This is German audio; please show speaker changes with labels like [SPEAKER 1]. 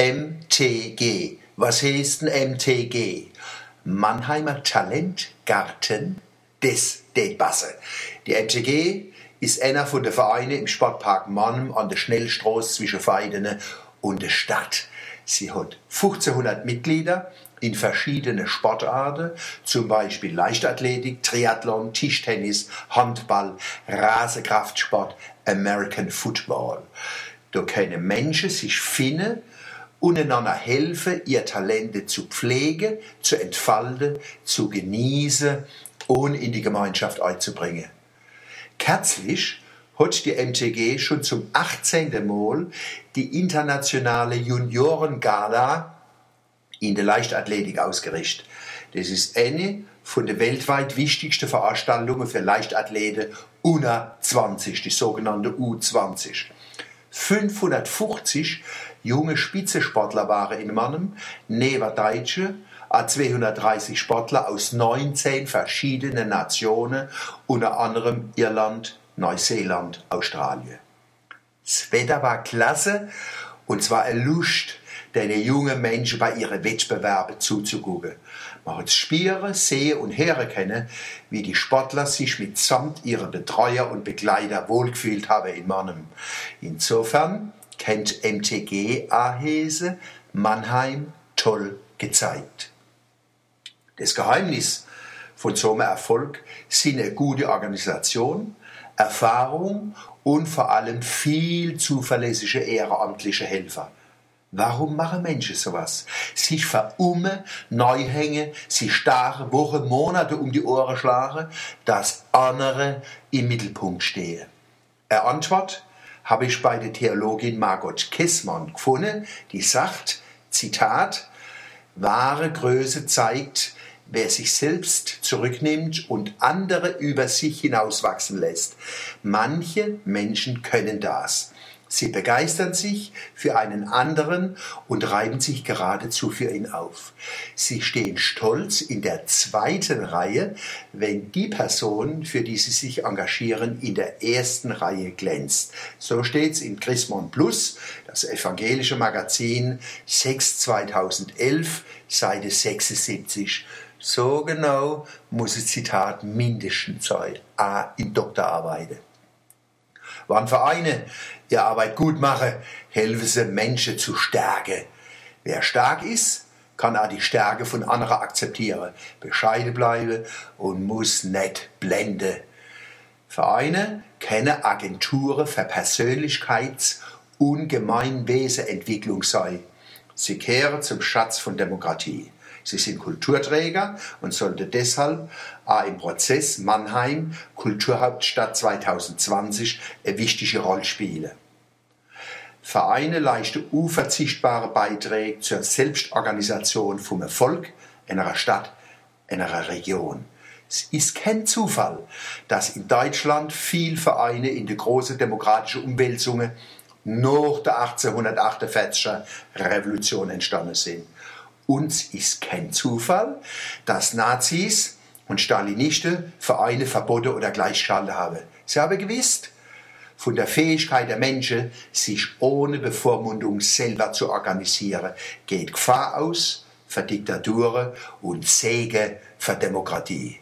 [SPEAKER 1] MTG. Was heißt ein MTG? Mannheimer Talentgarten des Debasse. Die MTG ist einer von den Vereinen im Sportpark Mannheim an der Schnellstraße zwischen Feidene und der Stadt. Sie hat 1500 Mitglieder in verschiedene Sportarten, zum Beispiel Leichtathletik, Triathlon, Tischtennis, Handball, Rasenkraftsport, American Football. Da können Menschen sich finden und einander helfen, ihr Talente zu pflegen, zu entfalten, zu genießen und in die Gemeinschaft einzubringen. Kerzlich hat die MTG schon zum 18. Mal die internationale Juniorengala in der Leichtathletik ausgerichtet. Das ist eine von den weltweit wichtigsten Veranstaltungen für Leichtathleten unter 20, die sogenannte U20. 550 junge Spitzensportler waren in Mannem, neben Deutsche, 230 Sportler aus 19 verschiedenen Nationen, unter anderem Irland, Neuseeland, Australien. Das Wetter war klasse und zwar Lust, den jungen Menschen bei ihren Wettbewerben zuzugucken. Man hat spüren, sehen und hören können, wie die Sportler sich mitsamt ihrer Betreuer und Begleiter wohlgefühlt haben in Mannheim. Insofern kennt MTG Ahese Mannheim toll gezeigt. Das Geheimnis von so einem Erfolg sind eine gute Organisation, Erfahrung und vor allem viel zuverlässige ehrenamtliche Helfer. Warum machen Menschen sowas? Sich verummen, neu hängen, sich starre Wochen, Monate um die Ohren schlagen, dass andere im Mittelpunkt stehen. Eine Antwort habe ich bei der Theologin Margot Kessmann gefunden, die sagt, Zitat, wahre Größe zeigt, wer sich selbst zurücknimmt und andere über sich hinauswachsen lässt. Manche Menschen können das. Sie begeistern sich für einen anderen und reiben sich geradezu für ihn auf. Sie stehen stolz in der zweiten Reihe, wenn die Person, für die sie sich engagieren, in der ersten Reihe glänzt. So steht's im Chrismon Plus, das evangelische Magazin 6 2011, Seite 76. So genau muss das Zitat mindestens sein, in Doktorarbeiten. Wann Vereine ihre Arbeit gut machen, helfen sie Menschen zu stärken. Wer stark ist, kann auch die Stärke von anderen akzeptieren, bescheiden bleiben und muss nicht blenden. Vereine kennen Agenturen für Persönlichkeits- und Gemeinwesenentwicklung sei. Sie kehren zum Schatz von Demokratie. Sie sind Kulturträger und sollten deshalb auch im Prozess Mannheim Kulturhauptstadt 2020 eine wichtige Rolle spielen. Vereine leisten unverzichtbare Beiträge zur Selbstorganisation vom Erfolg einer Stadt, einer Region. Es ist kein Zufall, dass in Deutschland viele Vereine in die große demokratische Umwälzungen nach der 1848er Revolution entstanden sind. Uns ist kein Zufall, dass Nazis und Stalinisten Vereine verboten oder gleichgeschaltet haben. Sie haben gewusst, von der Fähigkeit der Menschen, sich ohne Bevormundung selber zu organisieren, geht Gefahr aus für Diktaturen und Segen für Demokratie.